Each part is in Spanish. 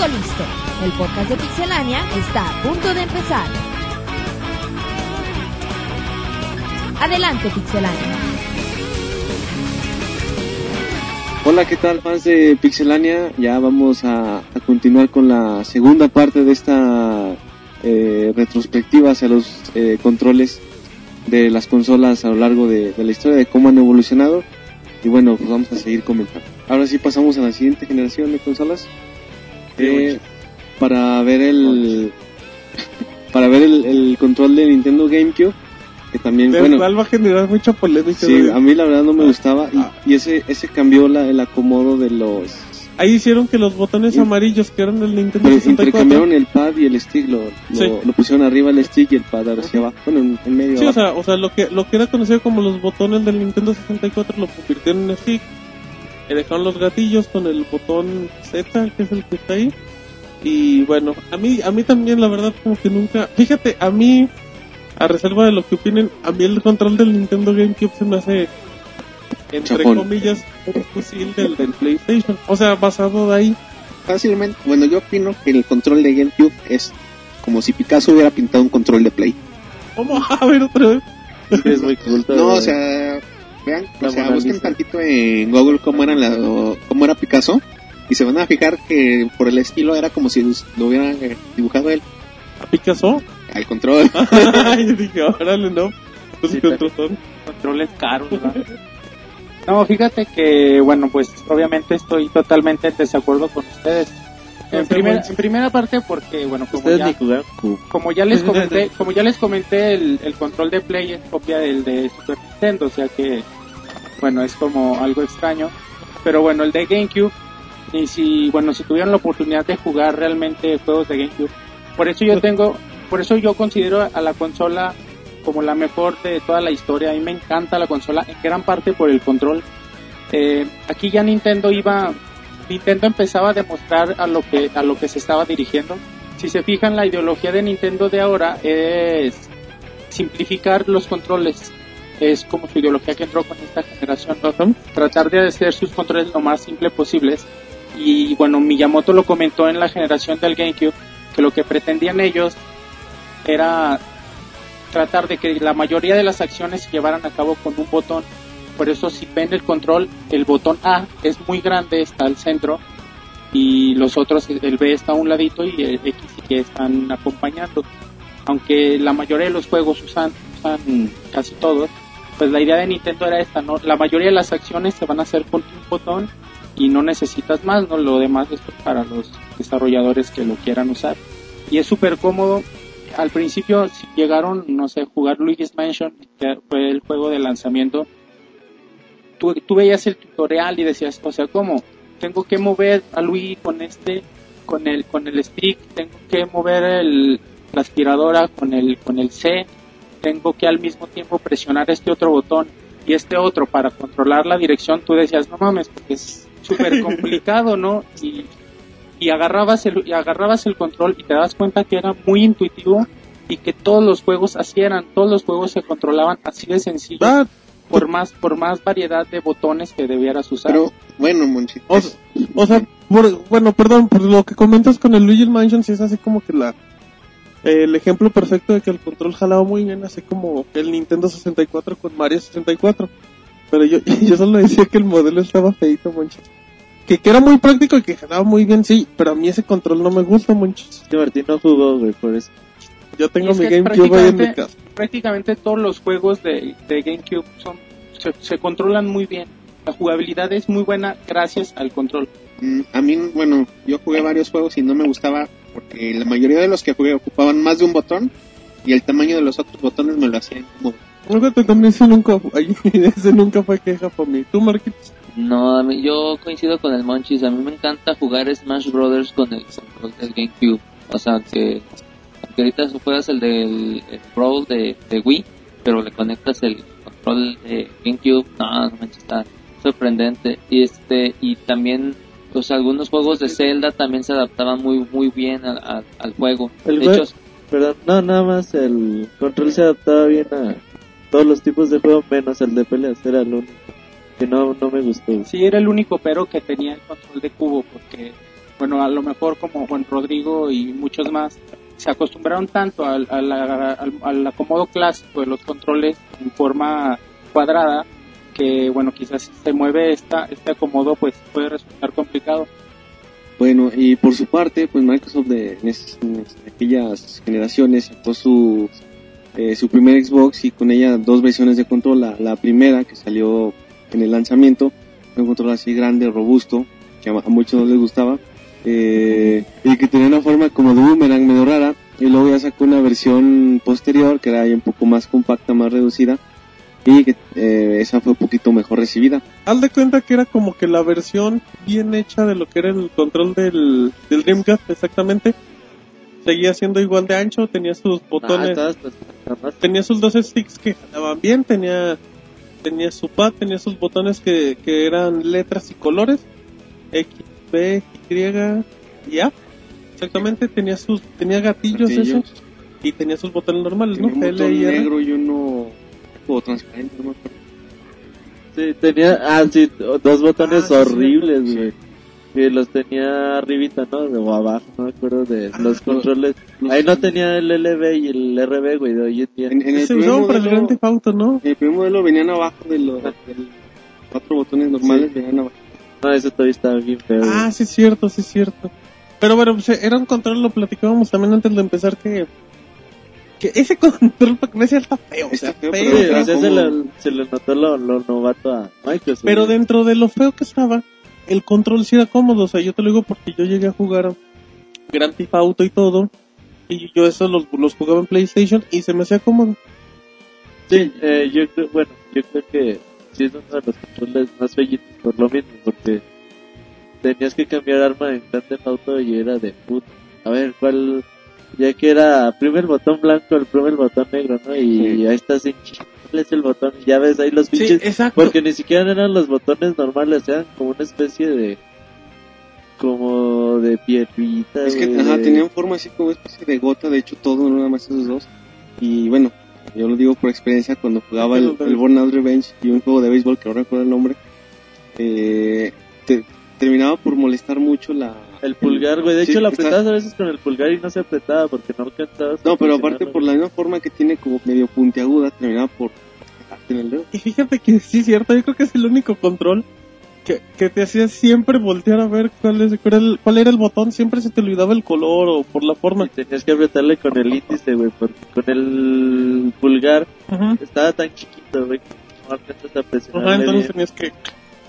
Todo listo. El podcast de Pixelania está a punto de empezar. Adelante, Pixelania. Hola, ¿qué tal fans de Pixelania? Ya vamos a, a continuar con la segunda parte de esta eh, retrospectiva hacia los eh, controles de las consolas a lo largo de, de la historia, de cómo han evolucionado. Y bueno, pues vamos a seguir comentando. Ahora sí pasamos a la siguiente generación de consolas. Eh, para ver el para ver el, el control de Nintendo GameCube que también bueno cual va a generar mucha polémica. sí a mí la verdad no me gustaba Ah. y, y ese ese cambió la, el acomodo de los Ahí hicieron que los botones Sí. amarillos que eran del Nintendo pero 64. intercambiaron el pad y el stick lo, lo, Sí. lo pusieron arriba el stick y el pad hacia abajo bueno en, en medio Sí, o sea, o sea lo, que, lo que era conocido como los botones del Nintendo 64 lo convirtieron en stick. Le dejaron los gatillos con el botón Z, que es el que está ahí. Y bueno, a mí, a mí también la verdad como que nunca... Fíjate, a mí, a reserva de lo que opinen, a mí el control del Nintendo GameCube se me hace, entre comillas, un fusil del, del PlayStation. O sea, basado de ahí. Fácilmente, bueno, yo opino que el control de GameCube es como si Picasso hubiera pintado un control de Play. ¿Cómo? A ver otra vez. es muy culto No, o sea, vean, La o sea, busquen Lisa. tantito en Google cómo era la, o cómo era Picasso y se van a fijar que por el estilo era como si lo hubiera eh, dibujado él ¿A Picasso? al control. Yo dije, órale, no. Pues Sí, con pero- razón. controles caros, ¿verdad? No, fíjate que, bueno, pues obviamente estoy totalmente en desacuerdo con ustedes. En, Monchis. en primera parte porque, bueno, como ya, como ya les comenté, como ya les comenté, el, el control de Play es copia del de Super Nintendo, o sea que, bueno, es como algo extraño. Pero bueno, el de GameCube, y si, bueno, si tuvieran la oportunidad de jugar realmente juegos de GameCube, por eso yo tengo, por eso yo considero a la consola como la mejor de toda la historia. A mí me encanta la consola, en gran parte por el control. Eh, aquí ya Nintendo iba, Nintendo empezaba a demostrar a lo que a lo que se estaba dirigiendo. Si se fijan, la ideología de Nintendo de ahora es simplificar los controles. Es como su ideología que entró con esta generación. Tratar de hacer sus controles lo más simple posibles. Y bueno, Miyamoto lo comentó en la generación del GameCube, que lo que pretendían ellos era tratar de que la mayoría de las acciones se llevaran a cabo con un botón. Por eso si ven el control, el botón A es muy grande, está al centro, y los otros, el B está a un ladito y el X y Y están acompañando. Aunque la mayoría de los juegos usan, usan casi todos, pues la idea de Nintendo era esta, ¿no? La mayoría de las acciones se van a hacer con un botón y no necesitas más, ¿no? Lo demás es para los desarrolladores que lo quieran usar. Y es súper cómodo. Al principio si llegaron, no sé, jugar Luigi's Mansion, que fue el juego de lanzamiento, tú, tú veías el tutorial y decías, o sea, ¿cómo? Tengo que mover a Luigi con este, con el, con el stick, tengo que mover el, la aspiradora con el, con el C, tengo que al mismo tiempo presionar este otro botón y este otro para controlar la dirección, tú decías, no mames, porque es súper complicado, ¿no? Y, y agarrabas el, y agarrabas el control y te das cuenta que era muy intuitivo y que todos los juegos así eran, todos los juegos se controlaban así de sencillo, Ah, por más, por más variedad de botones que debieras usar. Pero bueno, Monchi, O, o sea, por- bueno, perdón, por lo que comentas con el Luigi Mansion, sí es así como que la el ejemplo perfecto de que el control jalaba muy bien, así como el Nintendo 64 con Mario 64. Pero yo, yo solo decía que el modelo estaba feito, monchis. Que, que era muy práctico y que jalaba muy bien, sí, pero a mí ese control no me gusta, monchis. Sí, Martín no jugó, güey, por eso. Yo tengo mi GameCube ahí en mi casa. Prácticamente todos los juegos de, de GameCube son, se, se controlan muy bien. La jugabilidad es muy buena gracias al control. mm, a mí, bueno, yo jugué varios juegos y no me gustaba porque la mayoría de los que jugué ocupaban más de un botón y el tamaño de los otros botones me lo hacían como Fíjate, también ese nunca, ese nunca fue queja para mí. ¿Tú, Marquitos? No, mí- yo coincido con el Monchis. A mí me encanta jugar Smash Brothers con el control del GameCube. O sea, que, que ahorita juegas el del el Brawl de, de Wii, pero le conectas el control de GameCube. No, no manches, está sorprendente. Y este, y también, pues algunos juegos de Zelda también se adaptaban muy, muy bien al, al, al juego. El de hecho, Perdón, no, nada más el control se adaptaba bien a todos los tipos de juego, menos el de peleas, era el único que no, no me gustó. Sí, era el único pero que tenía el control de cubo, porque bueno, a lo mejor como Juan Rodrigo y muchos más, se acostumbraron tanto al, al- acomodo clásico de los controles en forma cuadrada que, bueno, quizás si se mueve esta, este acomodo, pues puede resultar complicado. Bueno, y por su parte, pues Microsoft de, en, en aquellas generaciones sacó su, eh, su primer Xbox y con ella dos versiones de control. La, primera que salió en el lanzamiento, un control así grande, robusto, que a muchos no les gustaba, eh, y que tenía una forma como de boomerang medio rara. Y luego ya sacó una versión posterior que era ahí un poco más compacta, más reducida, y que eh, esa fue un poquito mejor recibida. Haz de cuenta que era como que la versión bien hecha de lo que era el control del, del Dreamcast, exactamente. Seguía siendo igual de ancho, tenía sus botones, Ah, todas programas. tenía sus dos sticks que jalaban bien, tenía, tenía su pad, tenía sus botones que, que eran letras y colores, X, B, Y, y A. Exactamente, tenía sus, tenía gatillos, Gatillos. eso, y tenía sus botones normales, ¿no? Tenía un L botón y negro y uno como transparente, no me acuerdo. Sí, tenía, ah, sí, dos botones Ah, horribles, sí. güey. Que los tenía arribita, ¿no? O abajo, no me acuerdo de Ah, los controles. los- Ahí no tenía el LB y el RB, güey, de hoy en día. En, en el Se primer usaban para el modelo- Grand Theft Auto, ¿no? En el primer modelo venían abajo de los cuatro botones normales, venían abajo. No, eso todavía estaba bien feo. Ah, sí es cierto, sí es cierto. Pero bueno, pues era un control, lo platicábamos también antes de empezar, que, que ese control para que me está feo, o sea, Está feo, feo, pero o era sea, como- se, le, se le notó lo, lo novato a Microsoft. Pero dentro de lo feo que estaba, el control sí era cómodo, o sea, yo te lo digo porque yo llegué a jugar Grand Theft Auto y todo, y yo eso los, los jugaba en PlayStation y se me hacía cómodo. Sí, eh, yo creo, bueno, yo creo que sí es uno de los controles más bellitos por lo mismo, porque tenías que cambiar arma en Grand Theft Auto y era de puta. A ver, ¿cuál? Ya que era primer botón blanco, el primer botón negro, ¿no? Y Sí. ahí estás en ch- ¿cuál es el botón? Y ya ves ahí los pinches, exacto. porque ni siquiera eran los botones normales, eran como una especie de, como de piedrita. Es que ajá, tenían forma así como especie de gota, de hecho todo, no nada más esos dos. Y bueno, yo lo digo por experiencia, cuando jugaba el, el Burnout Revenge y un juego de béisbol que no recuerdo el nombre, eh, te- terminaba por molestar mucho la... El pulgar, güey. De Sí, hecho, lo está- apretabas a veces con el pulgar y no se apretaba porque no alcanzabas. No, pero aparte por la misma forma que tiene como medio puntiaguda, terminaba por... en el dedo. Y fíjate que sí es cierto, yo creo que es el único control que, que te hacía siempre voltear a ver cuál, es, cuál, era el, cuál era el botón, siempre se te olvidaba el color o por la forma. Y tenías que apretarle con el índice, güey, porque con el pulgar estaba tan chiquito, güey, no alcanzas a Ajá, entonces bien. tenías que...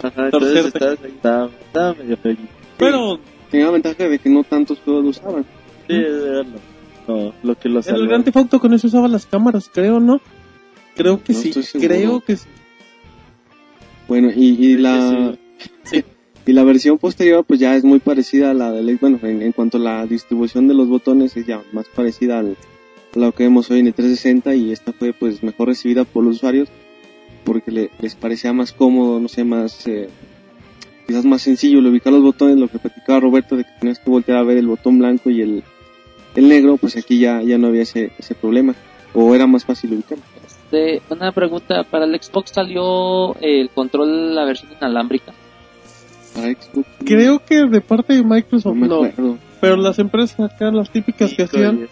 Ajá, entonces estabas estaba, estaba medio feo. Pero Tenía la ventaja de que no tantos juegos lo usaban. Sí, era lo, lo, lo que lo el salvó. Grand Theft Auto con eso usaba las cámaras, creo, ¿no? Creo que No sí, creo que sí. Bueno, y, y Sí, la... sí. Y la versión posterior pues ya es muy parecida a la del... Bueno, en, cuanto a la distribución de los botones es ya más parecida a lo que vemos hoy en el 360 y esta fue pues mejor recibida por los usuarios porque le- les parecía más cómodo, no sé, más... Eh, quizás más sencillo ubicar los botones, lo que platicaba Roberto de que tenías que voltear a ver el botón blanco y el, el negro, pues aquí ya, ya no había ese, ese problema o era más fácil ubicarlo. Este, una pregunta, ¿para el Xbox salió el control, la versión inalámbrica? Para Xbox, Creo que de parte de no Microsoft me no, acuerdo. pero las empresas acá, las típicas que Cinco hacían,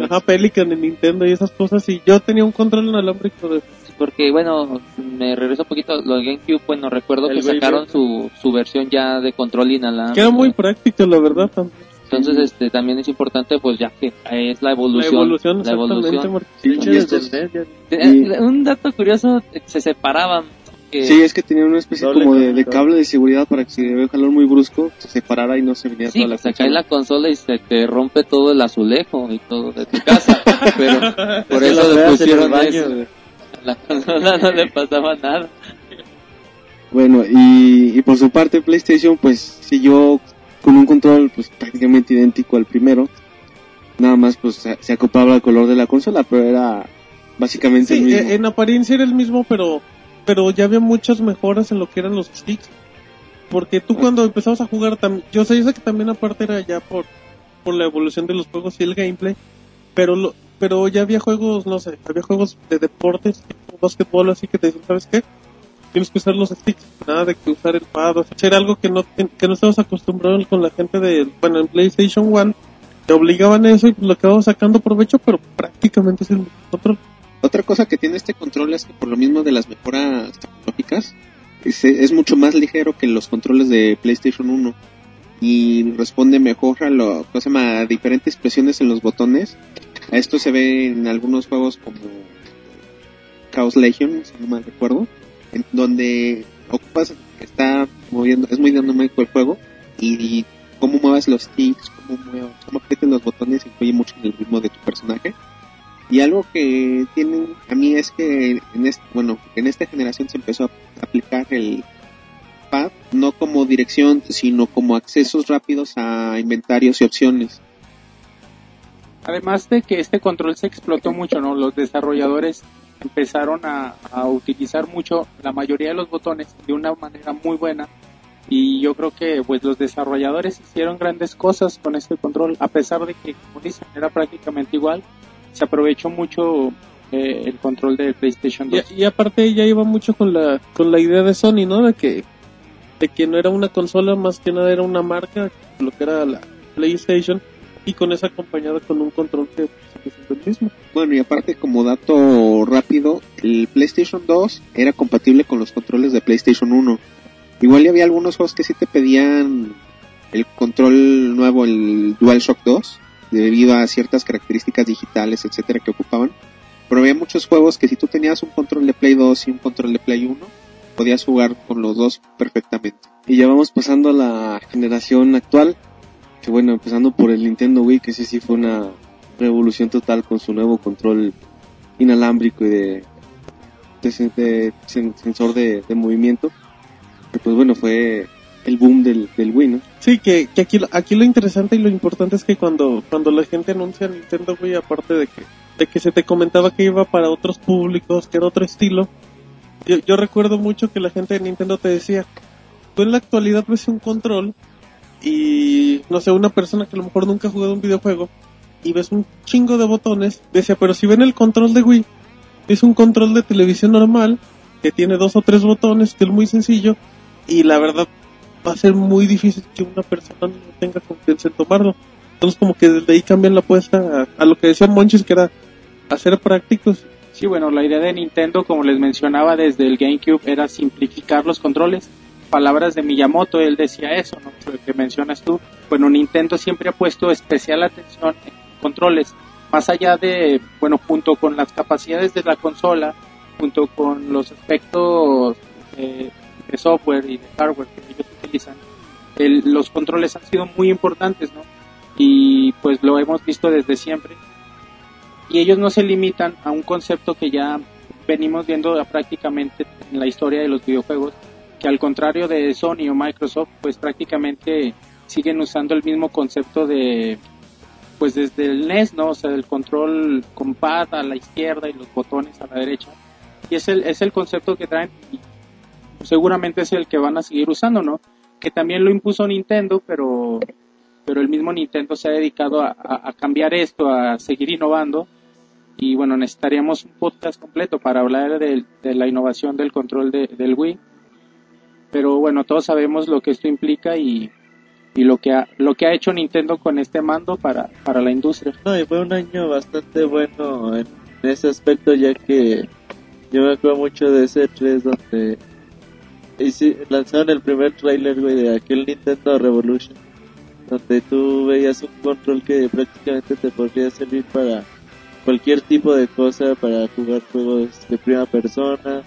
ajá, Pelican en Nintendo y esas cosas, y yo tenía un control inalámbrico de... Porque, bueno, me regreso un poquito, los GameCube, bueno, recuerdo El que sacaron su, su versión ya de control inalámbrico. Que era muy práctico, la verdad. también. Entonces, este, también es importante, pues ya que es la La evolución. evolución, la evolución. De Sí, NES ya- Eh, Y- Un dato curioso, se separaban. Que- Sí, es que tenía una especie Doble como de, cable de seguridad para que si había un calor muy brusco se separara y no se viniera Sí, toda la pues se cae consola. la consola y se te rompe todo el azulejo y todo de tu casa. Pero por eso lo le el pusieron baño, eso. A la consola no le pasaba nada. Bueno, y, y por su parte PlayStation pues siguió con un control pues prácticamente idéntico al primero. Nada más pues se, se acoplaba al color de la consola, pero era básicamente el mismo. en apariencia era el mismo, pero pero ya había muchas mejoras en lo que eran los sticks. Porque tú cuando empezabas a jugar, yo sé, yo sé que también aparte era ya por, por la evolución de los juegos y el gameplay, pero lo, pero ya había juegos, no sé, había juegos de deportes, tipo básquetbol, así que te dicen, ¿sabes qué? tienes que usar los sticks, nada de que usar el pad, o sea, era algo que no, que no estabas acostumbrado con la gente de, bueno, en PlayStation 1, te obligaban a eso y lo acabamos sacando provecho, pero prácticamente es el control. Otra cosa que tiene este control es que por lo mismo de las mejoras tecnológicas, es, es mucho más ligero que los controles de PlayStation 1 y responde mejor a lo que se llama diferentes presiones en los botones. A esto se ve en algunos juegos como Chaos Legion, si no mal recuerdo, en donde ocupas, está moviendo, es muy dinámico el juego y, cómo mueves los sticks, cómo, mueves, cómo aprietas los botones influye mucho en el ritmo de tu personaje. Y algo que tienen a mí es que en este, bueno, en esta generación se empezó a aplicar el pad no como dirección, sino como accesos rápidos a inventarios y opciones. Además de que este control se explotó mucho, ¿no? Los desarrolladores empezaron a, utilizar mucho la mayoría de los botones de una manera muy buena y yo creo que pues los desarrolladores hicieron grandes cosas con este control a pesar de que como dicen era prácticamente igual se aprovechó mucho eh, el control de PlayStation 2 Y, y aparte ya iba mucho con la, con la idea de Sony, ¿no? De que, de que no era una consola, más que nada era una marca, lo que era la PlayStation, y con eso acompañado con un control que sigue siendo el mismo. Bueno, y aparte como dato rápido, el PlayStation 2 era compatible con los controles de PlayStation 1. Igual y había algunos juegos que sí te pedían el control nuevo, el DualShock 2, debido a ciertas características digitales, etcétera, que ocupaban. Pero había muchos juegos que si tú tenías un control de Play 2 y un control de Play 1, podías jugar con los dos perfectamente. Y ya vamos pasando a la generación actual, que bueno, empezando por el Nintendo Wii, que sí sí fue una revolución total con su nuevo control inalámbrico y de, de sen- de sen- sensor de, movimiento. Pues bueno, fue el boom del, del Wii, ¿no? Sí, que, que aquí, aquí lo interesante y lo importante es que cuando, cuando la gente anuncia Nintendo Wii, aparte de que, de que se te comentaba que iba para otros públicos, que era otro estilo, yo, yo recuerdo mucho que la gente de Nintendo te decía, tú en la actualidad ves un control y, no sé, una persona que a lo mejor nunca ha jugado un videojuego y ves un chingo de botones, decía, pero si ven el control de Wii, es un control de televisión normal que tiene dos o tres botones, que es muy sencillo y la verdad va a ser muy difícil que una persona no tenga confianza en tomarlo. Entonces como que desde ahí cambian la apuesta a, lo que decía Monchis que era hacer prácticos. Sí, bueno, la idea de Nintendo, como les mencionaba desde el GameCube, era simplificar los controles. Palabras de Miyamoto, él decía eso, ¿no? Lo que mencionas tú. Bueno, Nintendo siempre ha puesto especial atención en controles, más allá de, bueno, junto con las capacidades de la consola, junto con los aspectos eh, de software y de hardware que ellos utilizan, el- los controles han sido muy importantes, ¿no? Y pues lo hemos visto desde siempre y ellos no se limitan a un concepto que ya venimos viendo prácticamente en la historia de los videojuegos, que al contrario de Sony o Microsoft, pues prácticamente siguen usando el mismo concepto de, pues desde el NES, ¿no? O sea, el control con pad a la izquierda y los botones a la derecha. Y es el, es el concepto que traen y seguramente es el que van a seguir usando, ¿no? Que también lo impuso Nintendo, pero pero el mismo Nintendo se ha dedicado a, cambiar esto, a seguir innovando. Y bueno, necesitaríamos un podcast completo para hablar de, la innovación del control de- del Wii. Pero bueno, todos sabemos lo que esto implica y, lo, que ha, lo que ha hecho Nintendo con este mando para, la industria. No, y fue un año bastante bueno en ese aspecto, ya que yo me acuerdo mucho de ese 3 donde lanzaron el primer trailer, güey, de aquel Nintendo Revolution, donde tú veías un control que prácticamente te podría servir para cualquier tipo de cosa, para jugar juegos de primera persona,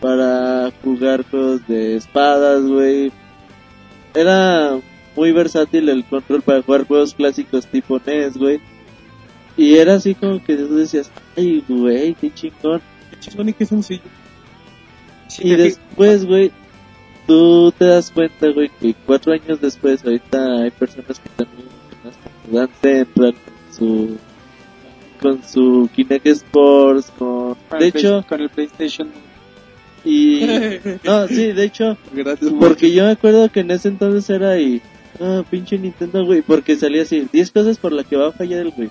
para jugar juegos de espadas, güey. Era muy versátil el control para jugar juegos clásicos tipo NES, güey. Y era así como que tú decías, ay, güey, qué chingón. Qué chingón y qué sencillo. Y después, güey, tú te das cuenta, güey, que cuatro años después, ahorita hay personas que también dan Central con su, con su Kinect Sports, con, Con de hecho, con el PlayStation y, no, sí, de hecho, Gracias, porque yo me acuerdo que en ese entonces era y, ah, pinche Nintendo, güey, porque salía así, 10 cosas por las que va a fallar el güey.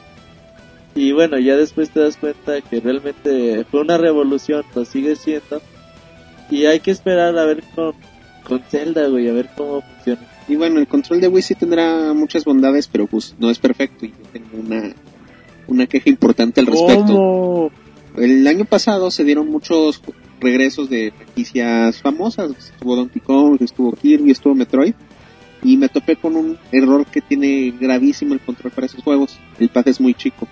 Y bueno, ya después te das cuenta que realmente fue una revolución, lo sigue siendo. Y hay que esperar a ver con, con Zelda, güey, a ver cómo funciona. Y bueno, el control de Wii sí tendrá muchas bondades, pero pues no es perfecto y yo tengo una, una queja importante al respecto. ¿Cómo? El año pasado se dieron muchos regresos de franquicias famosas. Estuvo Donkey Kong, estuvo Kirby, estuvo Metroid. Y me topé con un error que tiene gravísimo el control para esos juegos. El pad es muy chico.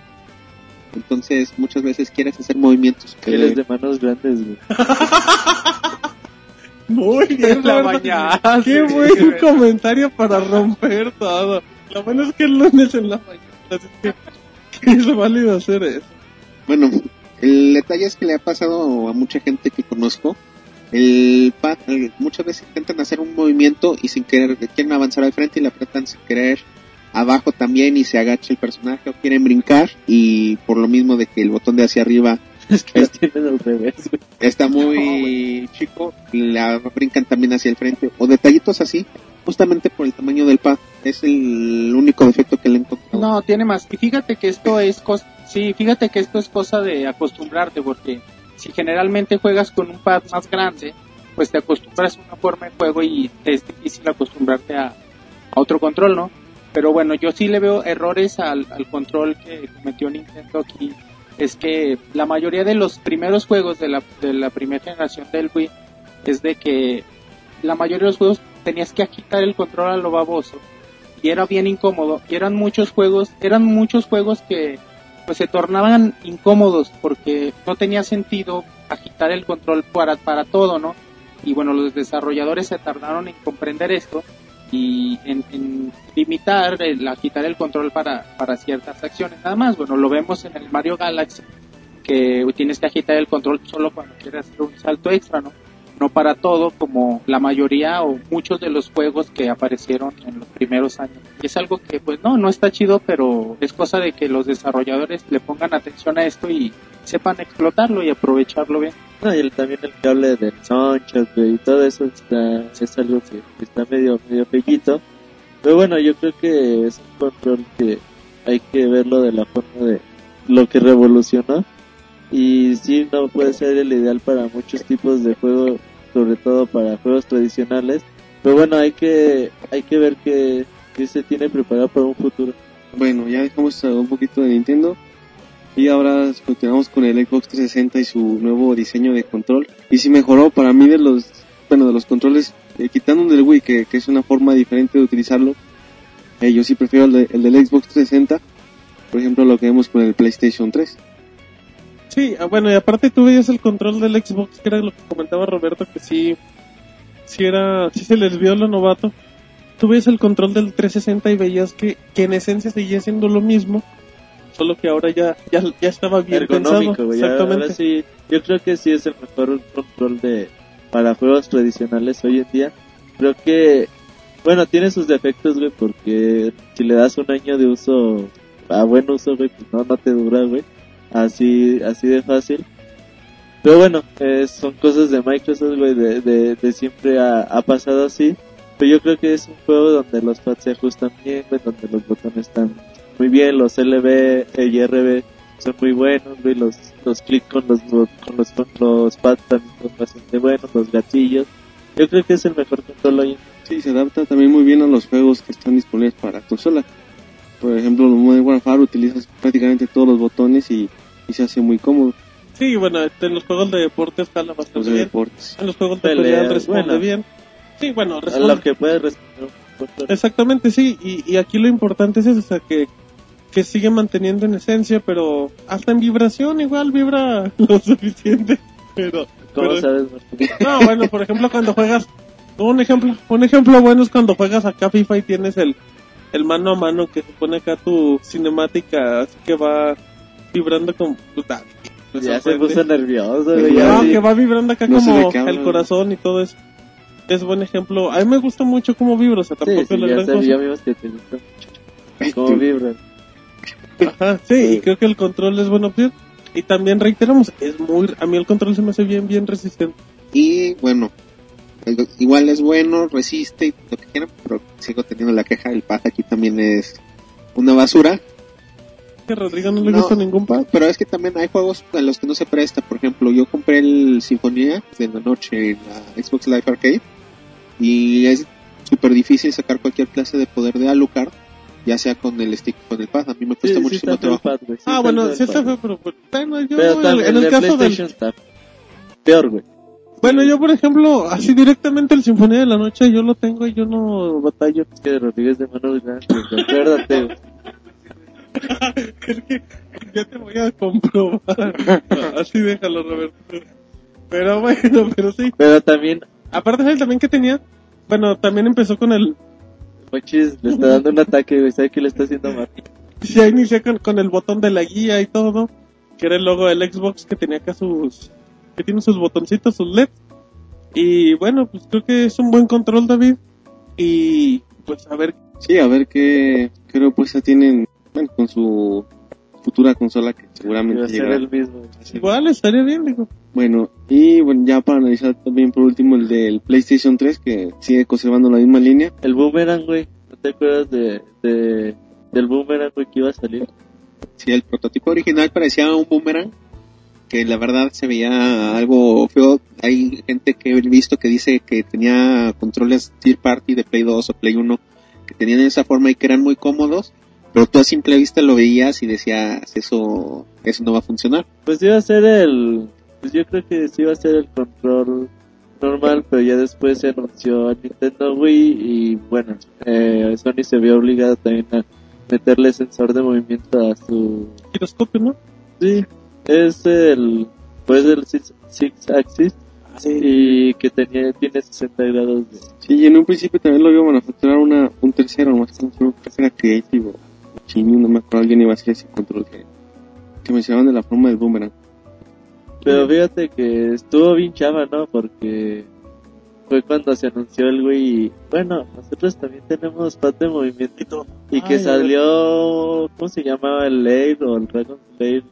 Entonces muchas veces quieres hacer movimientos que... Eres de manos grandes, güey. Muy bien, La bañaste, Qué buen comentario para romper todo. Lo bueno es que el lunes en la mañana, así que, que es válido hacer eso. Bueno, el detalle es que le ha pasado a mucha gente que conozco. El pad, el- muchas veces intentan hacer un movimiento y sin querer quieren avanzar al frente y le apretan sin querer abajo también y se agacha el personaje o quieren brincar y por lo mismo de que el botón de hacia arriba Es que las tienen al revés, güey. está muy chico, la brincan también hacia el frente o detallitos así, justamente por el tamaño del pad. Es el único defecto que le he encontrado. No, tiene más. Y fíjate que esto es cos- sí, fíjate que esto es cosa de acostumbrarte porque si generalmente juegas con un pad más grande, pues te acostumbras a una forma de juego y te es difícil acostumbrarte a, a otro control, ¿no? Pero bueno, yo sí le veo errores al, al control que cometió Nintendo aquí. Es que la mayoría de los primeros juegos de la, de la primera generación del Wii es de que la mayoría de los juegos tenías que agitar el control a lo baboso. Y era bien incómodo. Y eran muchos juegos eran muchos juegos que pues se tornaban incómodos porque no tenía sentido agitar el control para para todo no y bueno los desarrolladores se tardaron en comprender esto y en, en limitar el agitar el control para para ciertas acciones nada más bueno lo vemos en el Mario Galaxy que tienes que agitar el control solo cuando quieres hacer un salto extra no no para todo como la mayoría o muchos de los juegos que aparecieron en los primeros años. Y es algo que pues no, no está chido, pero es cosa de que los desarrolladores le pongan atención a esto y sepan explotarlo y aprovecharlo bien. No, y también el cable del Sunshot, güey, y todo eso está, es algo que, que está medio, medio pellito. Pero bueno, yo creo que es un control que hay que verlo de la forma de lo que revolucionó. Y sí, no puede ser el ideal para muchos tipos de juegos, sobre todo para juegos tradicionales. Pero bueno, hay que, hay que ver que, que se tiene preparado para un futuro. Bueno, ya dejamos un poquito de Nintendo. Y ahora continuamos con el Xbox 360 y su nuevo diseño de control. Y si mejoró para mí de los, bueno, de los controles, eh, quitando del Wii, que, que es una forma diferente de utilizarlo. eh, yo sí prefiero el, de- el del Xbox 360. Por ejemplo, lo que vemos con el PlayStation 3. Sí, ah, bueno, y aparte tú veías el control del Xbox, que era lo que comentaba Roberto, que sí, sí era, sí se les vio lo novato. Tú veías el control del 360 y veías que, que en esencia seguía siendo lo mismo, solo que ahora ya, ya, ya estaba bien ergonómico, pensado. güey. Ahora Exactamente. sí, yo creo que sí es el mejor control de para juegos tradicionales hoy en día. Creo que, bueno, tiene sus defectos, güey, porque si le das un año de uso, a buen uso, güey, pues no, no te dura, güey. Así, así de fácil. Pero bueno, eh, son cosas de Microsoft, güey, de, de, de siempre ha, ha pasado así. Pero yo creo que es un juego donde los pads se ajustan bien, güey, donde los botones están muy bien, los LB y RB son muy buenos, güey, los, los clics con los, con los, con los pads también son bastante buenos, los gatillos. Yo creo que es el mejor control hoy en día. Sí, se adapta también muy bien a los juegos que están disponibles para consola. Por ejemplo, en Modern Warfare utilizas prácticamente todos los botones y, y se hace muy cómodo. Sí, bueno, este, en los juegos de deportes jala Los bastante de bien. deportes. En los juegos de Pelea, pelea responde bueno. bien. Sí, bueno, A responde. lo que puedes responder. Exactamente, sí, y, y aquí lo importante es eso, o sea, que, que sigue manteniendo en esencia, pero hasta en vibración igual vibra lo suficiente. Pero, ¿Cómo pero- sabes, Martín? no, bueno, por ejemplo, cuando juegas, un ejemplo, un ejemplo bueno es cuando juegas acá FIFA y tienes el, el mano a mano que se pone acá tu cinemática, así que va vibrando con... puta, me Ya se puso nervioso, Pues güey. No, sí. que va vibrando acá No como el corazón y todo eso. Es buen ejemplo. A mí me gusta mucho cómo vibra, o sea, Sí, tampoco sí, es la ya sé, ya vimos que te gusta mucho. Cómo vibran. Ajá, sí, y creo que el control es buena opción. Y también reiteramos, es muy, a mí el control se me hace bien, bien resistente. Y bueno, igual es bueno, resiste y lo que quieran, pero sigo teniendo la queja, el pad aquí también es una basura. que Rodrigo no le No. gusta ningún pad. Pero es que también hay juegos a los que no se presta. Por ejemplo, yo compré el Sinfonía de la noche en la Xbox Live Arcade y es súper difícil sacar cualquier clase de poder de Alucard, ya sea con el stick con el pad. A mí me Sí, cuesta sí muchísimo el trabajo. pad. Sí Ah, bueno, el sí está feo, pero pues, bueno, yo Pero en, en el de caso del... Está peor, güey. Bueno, yo por ejemplo, así directamente el Sinfonía de la Noche yo lo tengo y yo no batallo. Es que Rodríguez de güey, acuérdate, güey. Es que ya te voy a comprobar. Así déjalo, Roberto. Pero bueno, pero sí. Pero también, Aparte, ¿sabes también que tenía? Bueno, también empezó con el... Mochis le está dando un ataque, güey. ¿Sabe qué le está haciendo mal? Ya inicié con, con el botón de la guía y todo, que era el logo del Xbox que tenía acá sus... que tiene sus botoncitos, sus LEDs. Y bueno, pues creo que es un buen control, David. Y pues a ver, Sí, a ver qué, qué propuesta tienen bueno, con su futura consola que Que va seguramente a ser llegará. el mismo. igual estaría bien, digo. Bueno, y bueno, ya para analizar también por último el del PlayStation 3 que sigue conservando la misma línea. El Boomerang, güey. ¿No te acuerdas de, de del Boomerang, güey, que iba a salir? Sí, el prototipo original parecía un boomerang, que la verdad se veía algo feo. Hay gente que he visto que dice que tenía controles Tier Party de Play 2 o Play 1 que tenían esa forma y que eran muy cómodos, pero tú a simple vista lo veías y decías, eso, eso no va a funcionar. Pues iba a ser el... Pues yo creo que sí iba a ser el control normal, pero ya después se anunció Nintendo Wii y bueno, eh, Sony se vio obligado también a meterle sensor de movimiento a su... Giroscopio, ¿no? Sí, es el... Pues el Six, six Axis y que tenía, tiene 60 grados de... Sí, y en un principio también lo a manufacturar una, un tercero, más que que era Chino, no me acuerdo, alguien iba a hacer ese control que, que mencionaban de la forma del boomerang. Pero fíjate que estuvo bien chava, ¿no? Porque fue cuando se anunció el güey y, bueno, nosotros también tenemos pad de movimiento y que Ay, salió, ¿cómo se llamaba? El Lair o el Dragon Lair,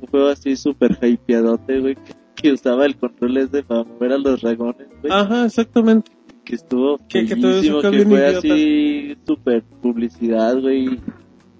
un juego así súper hypeadote, güey, que, que usaba el control ese para mover a los dragones, güey, Ajá, exactamente. que estuvo Que- que que fue idiota. así súper publicidad, güey,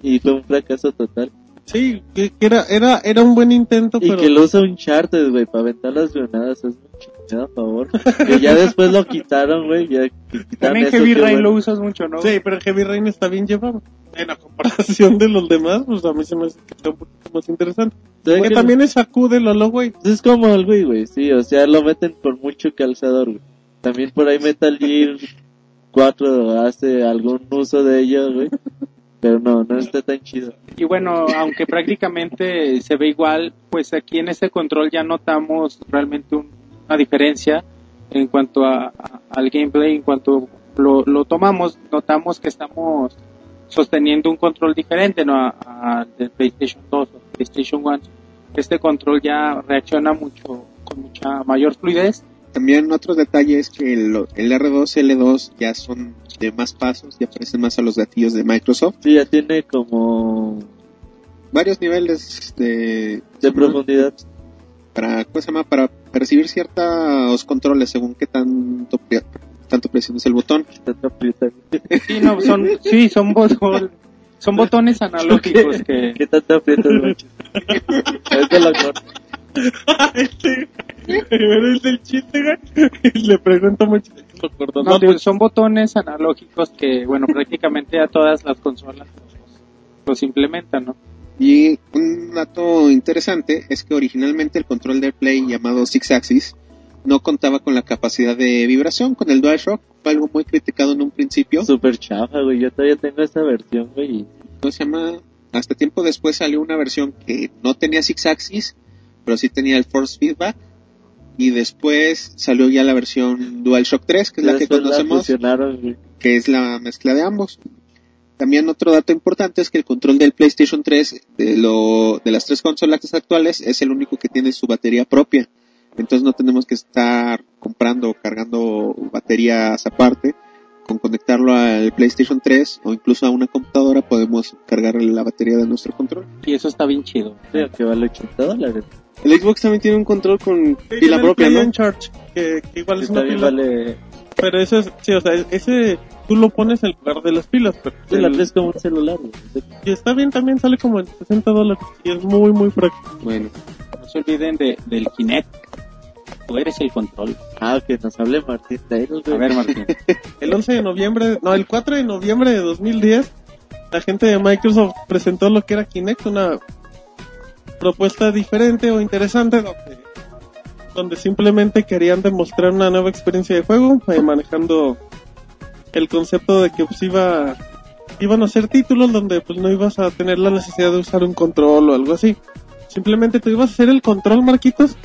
y fue un fracaso total. Sí, que, que era, era, era un buen intento, Y pero... que lo usa Uncharted, güey, para aventar las granadas, es mucho a favor. que ya después lo quitaron, güey, ya que quitaron También eso, Heavy Rain bueno. lo usas mucho, ¿no? Sí, pero Heavy Rain está bien llevado. En la comparación de los demás, pues a mí se me hace que está un poquito más interesante. ¿Sabes Porque qué? también es sacúdelo, güey. Es como el güey, güey, sí, o sea, lo meten con mucho calzador, güey. También por ahí Metal Gear 4 hace algún uso de ello, güey. Pero no, no está tan chido. Y bueno, aunque prácticamente se ve igual, pues aquí en este control ya notamos realmente un- una diferencia en cuanto a, a- al gameplay, en cuanto lo, lo tomamos, notamos que estamos sosteniendo un control diferente ¿no? a, a- del PlayStation 2 o PlayStation 1. Este control ya reacciona mucho con mucha mayor fluidez También otro detalle es que el, el R2 y L2 ya son de más pasos, ya parecen más a los gatillos de Microsoft. Sí, ya tiene como Varios niveles de, de profundidad. para, ¿cómo se llama? Para percibir ciertos controles según qué tanto, tanto presiones el botón. Tanto aprieta. Sí, no, son, sí, son, bot- son botones analógicos que, ¿Qué tanto aprietas? Es de la pero es el chiste, güey. Y le pregunto mucho. Lo acordó, no, ¿no? digo, son botones analógicos que, bueno, prácticamente a todas las consolas los, los implementan, ¿no? Y un dato interesante es que originalmente el control de Play llamado Six Axis no contaba con la capacidad de vibración con el DualShock. Fue algo muy criticado en un principio. Súper chafa, güey. Yo todavía tengo esa versión, güey. ¿Cómo se llama? Hasta tiempo después salió una versión que no tenía Six Axis, pero sí tenía el Force Feedback. Y después salió ya la versión DualShock 3, que es la que conocemos, que es la mezcla de ambos. También otro dato importante es que el control del PlayStation 3 de, lo, de las tres consolas actuales es el único que tiene su batería propia. Entonces no tenemos que estar comprando o cargando baterías aparte. Con conectarlo al PlayStation 3 o incluso a una computadora podemos cargar la batería de nuestro control. Y eso está bien chido. Sí, aunque vale 80 dólares. El Xbox también tiene un control con Sí, pila el propia, ¿no? Charge, que, que igual Que es una también pila. vale Pero eso es, sí, o sea, ese tú lo pones en lugar de las pilas. Pero Sí, la el- traes como un celular, güey. y está bien, también sale como en 60 dólares y es muy, muy práctico. Bueno, No se olviden de, del Kinect. Eres el control. Ah, que nos hable Martín A ver, Martín. El 11 de noviembre, no, el 4 de noviembre de 2010, la gente de Microsoft presentó lo que era Kinect, una propuesta diferente o interesante donde, donde simplemente querían demostrar una nueva experiencia de juego, eh, manejando el concepto de que pues iba iban a ser títulos donde pues no ibas a tener la necesidad de usar un control o algo así. Simplemente tú ibas a hacer el control, Marquitos.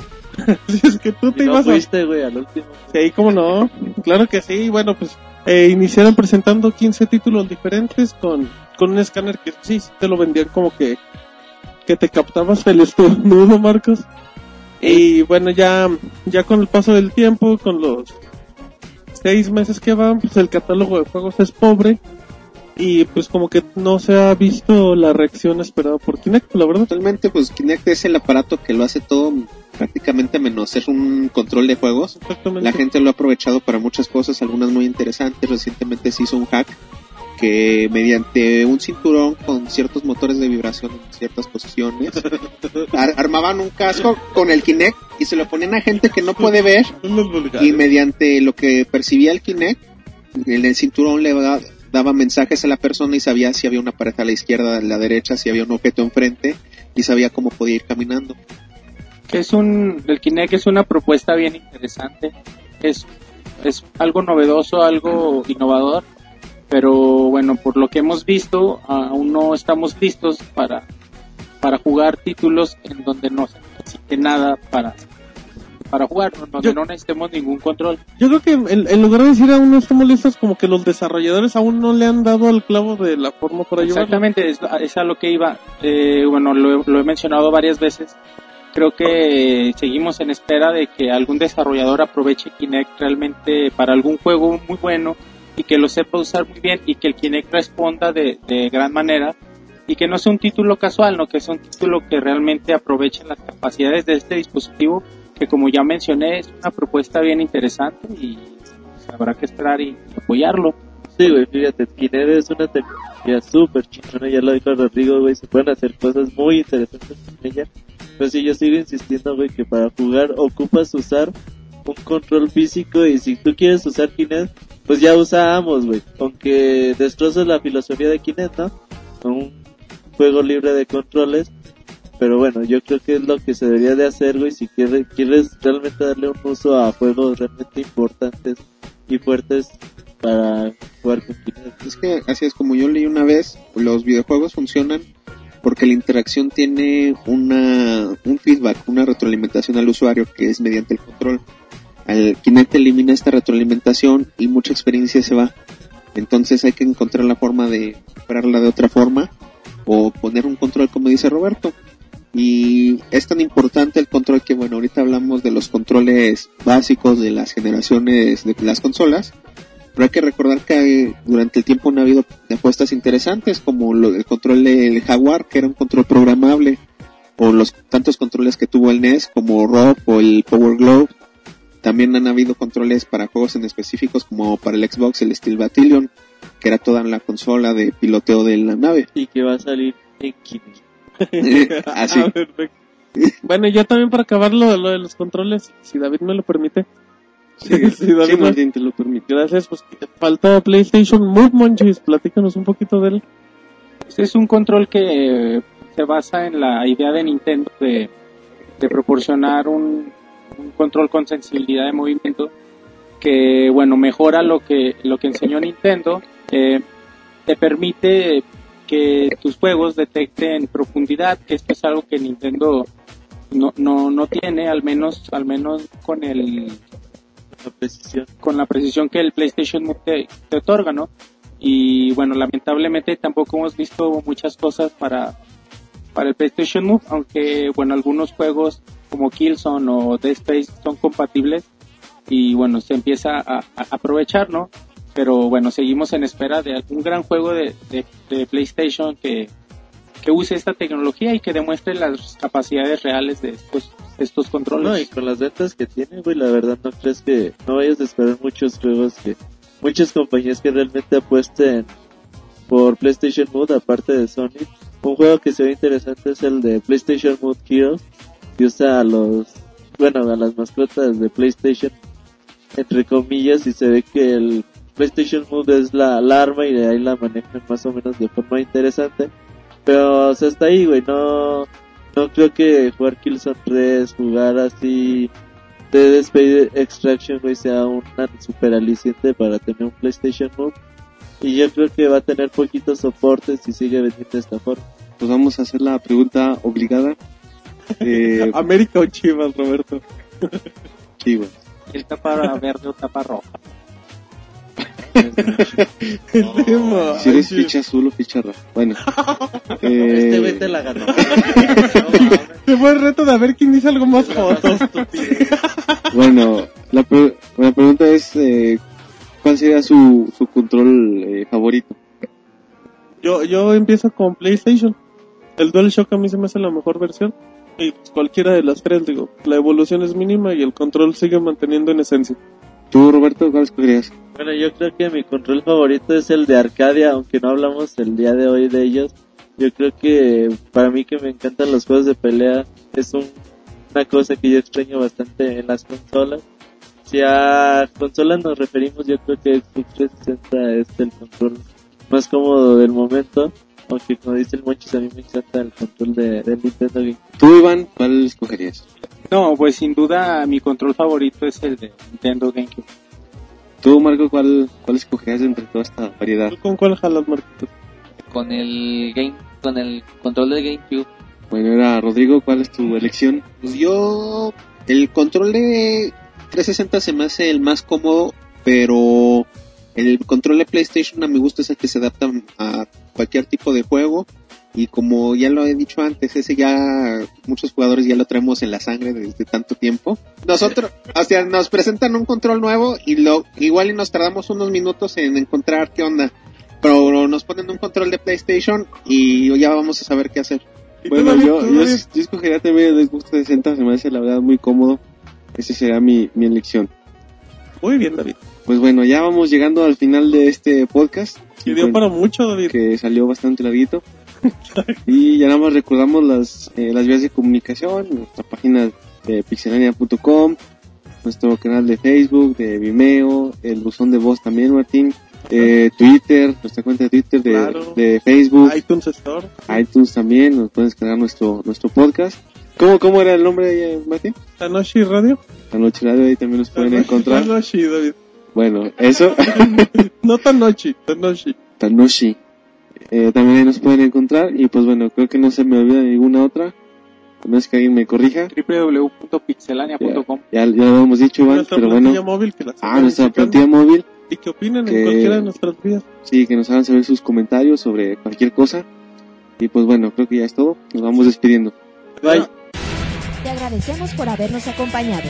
si es que tú te no ibas a fuiste, güey, al último. Sí, cómo no. Claro que sí. Bueno, pues eh, iniciaron presentando 15 títulos diferentes con, con un escáner que sí, sí te lo vendían como que, que te captabas el estornudo, Marcos. Y bueno, ya, ya con el paso del tiempo, con los seis meses que van, pues el catálogo de juegos es pobre. Y pues como que no se ha visto la reacción esperada por Kinect, la verdad. actualmente pues Kinect es el aparato que lo hace todo prácticamente menos ser un control de juegos. La gente lo ha aprovechado para muchas cosas, algunas muy interesantes. Recientemente se hizo un hack que mediante un cinturón con ciertos motores de vibración en ciertas posiciones ar- armaban un casco con el Kinect y se lo ponían a gente que no puede ver y mediante lo que percibía el Kinect en el cinturón le daba mensajes a la persona y sabía si había una pared a la izquierda, a la derecha, si había un objeto enfrente y sabía cómo podía ir caminando. es un el Kinect es una propuesta bien interesante es es algo novedoso algo innovador pero bueno por lo que hemos visto aún no estamos listos para para jugar títulos en donde no se necesite nada para para jugar donde Yo- no necesitemos ningún control Yo creo que en, en lugar de decir aún no estamos listos, como que los desarrolladores aún no le han dado al clavo de la forma para llevarlo. Exactamente, es, es a lo que iba. Eh, bueno, lo, he- lo he mencionado varias veces. Creo que seguimos en espera de que algún desarrollador aproveche Kinect realmente para algún juego muy bueno y que lo sepa usar muy bien y que el Kinect responda de, de gran manera y que no sea un título casual, no que sea un título que realmente aproveche las capacidades de este dispositivo que como ya mencioné es una propuesta bien interesante y pues, habrá que esperar y apoyarlo. Sí, güey, fíjate, Kinect es una tecnología súper chingona, ya lo dijo Rodrigo, güey, se pueden hacer cosas muy interesantes con ella. Pero sí, yo sigo insistiendo, güey, que para jugar ocupas usar un control físico y si tú quieres usar Kinect, pues ya usa ambos, güey. Aunque destrozas la filosofía de Kinect, ¿no? Con un juego libre de controles. Pero bueno, yo creo que es lo que se debería de hacer, güey, si quieres, quieres realmente darle un uso a juegos realmente importantes y fuertes para jugar con. Es que así es como yo leí una vez, los videojuegos funcionan porque la interacción tiene una un feedback, una retroalimentación al usuario que es mediante el control. Al Kinect elimina esta retroalimentación y mucha experiencia se va. Entonces hay que encontrar la forma de superarla de otra forma o poner un control como dice Roberto. Y es tan importante el control que bueno, ahorita hablamos de los controles básicos de las generaciones de las consolas, pero hay que recordar que durante el tiempo han habido apuestas interesantes como lo del control del Jaguar, que era un control programable, o los tantos controles que tuvo el NES como Rock o el Power Glove. También han habido controles para juegos en específicos como para el Xbox el Steel Battalion, que era toda la consola de piloteo de la nave. Y que va a salir en. Así. Ah, perfecto. Bueno, y ya también para acabar lo, lo de los controles, si David me lo permite. Sí, sí, Martín, te lo permito. Gracias, pues falta PlayStation Move, Monchis. Platícanos un poquito de él. Este es un control que eh, se basa en la idea de Nintendo de, de proporcionar un, un control con sensibilidad de movimiento que, bueno, mejora lo que, lo que enseñó Nintendo. eh, te permite que tus juegos detecten profundidad, que esto es algo que Nintendo no, no, no tiene, al menos, al menos con el, La precisión. con la precisión que el PlayStation Move te, te otorga, ¿no? Y bueno, lamentablemente tampoco hemos visto muchas cosas para, para el PlayStation Move, aunque bueno, algunos juegos como Killzone o Dead Space son compatibles y bueno, se empieza a, a aprovechar, ¿no? Pero bueno, seguimos en espera de algún gran juego de, de, PlayStation que, que use esta tecnología y que demuestre las capacidades reales de estos estos No, y controles. con las ventas que tiene, güey, la verdad no crees que no vayas a esperar muchos juegos que muchas compañías que realmente apuesten por PlayStation Mode aparte de Sony. Un juego que se ve interesante es el de PlayStation Mode Heroes, que usa a los, bueno, a las mascotas de PlayStation, entre comillas, y se ve que el PlayStation Mode es la alarma y de ahí la manejan más o menos de forma interesante. Pero, o sea, hasta ahí, güey, no, no creo que jugar Killzone 3, jugar así de Space Extraction, güey, sea una super aliciente para tener un PlayStation Move. Y yo creo que va a tener poquitos soportes si sigue vendiendo de esta forma. Pues vamos a hacer la pregunta obligada. Eh, América o Chivas, Roberto. Chivas. El tapa verde o tapa roja. El tema. Si eres ficha azul o ficha roja. Bueno. Este Eh, güey te la ganó. Se fue el reto de a ver quién dice algo más fotos. bueno, la, pre- la pregunta es, eh, ¿cuál sería su, su control eh, favorito? Yo, yo empiezo con PlayStation. El DualShock a mí se me hace la mejor versión. Y pues, cualquiera de las tres, digo, la evolución es mínima y el control sigue manteniendo en esencia. ¿Tú, Roberto, cuál escogerías? Bueno, yo creo que mi control favorito es el de Arcadia, aunque no hablamos el día de hoy de ellos. Yo creo que para mí que me encantan los juegos de pelea es un- una cosa que yo extraño bastante en las consolas. Si a consolas nos referimos, yo creo que Xbox 360 es el control más cómodo del momento. Aunque como dice el Monchis, a mí me encanta el control de, Nintendo Game. ¿Tú, Iván, cuál escogerías? No, pues sin duda mi control favorito es el de Nintendo GameCube. ¿Tú, Marco, cuál, cuál escogerías entre toda esta variedad? ¿Tú con cuál jalas, Marquitos? Con el game, con el control del GameCube. Bueno, era Rodrigo, ¿cuál es tu elección? Pues yo, el control de 360 se me hace el más cómodo, pero el control de PlayStation a mi gusto es el que se adapta a cualquier tipo de juego. Y como ya lo he dicho antes, ese ya muchos jugadores ya lo traemos en la sangre desde tanto tiempo. Nosotros, o sea, nos presentan un control nuevo y lo igual y nos tardamos unos minutos en encontrar qué onda. Pero nos ponen un control de PlayStation y ya vamos a saber qué hacer. ¿Y tú, Bueno, yo, ¿Tú, yo, yo escogería también el Xbox 360, se me hace la verdad muy cómodo. Ese será mi, mi elección. Muy bien, David. Pues bueno, ya vamos llegando al final de este podcast. Y dio para mucho, David. que salió bastante larguito. y ya nada más recordamos las, eh, las vías de comunicación, nuestra página de pixelania.com, nuestro canal de Facebook, de Vimeo, el buzón de voz también, Martín, eh, Twitter, nuestra cuenta de Twitter, de, Claro. de Facebook, iTunes Store. iTunes también, nos pueden descargar nuestro, nuestro podcast. ¿Cómo, ¿Cómo era el nombre, Martín? Tanoshi Radio. Anoche Radio, ahí también nos pueden encontrar. Tanoshi, David. Bueno, eso, No Tanoshi, Tanoshi. Tanoshi. Eh, también ahí nos pueden encontrar y pues bueno, creo que no se me olvida ninguna otra. A menos que alguien me corrija. www.pixelania.com. Ya, ya lo hemos dicho, Iván, Nuestra pero plantilla bueno. móvil que la Ah, nuestra checando. plantilla móvil. Y que opinen que- en cualquiera de nuestras vías. Sí, que nos hagan saber sus comentarios sobre cualquier cosa. Y pues bueno, creo que ya es todo. Nos vamos despidiendo. Bye. Te agradecemos por habernos acompañado.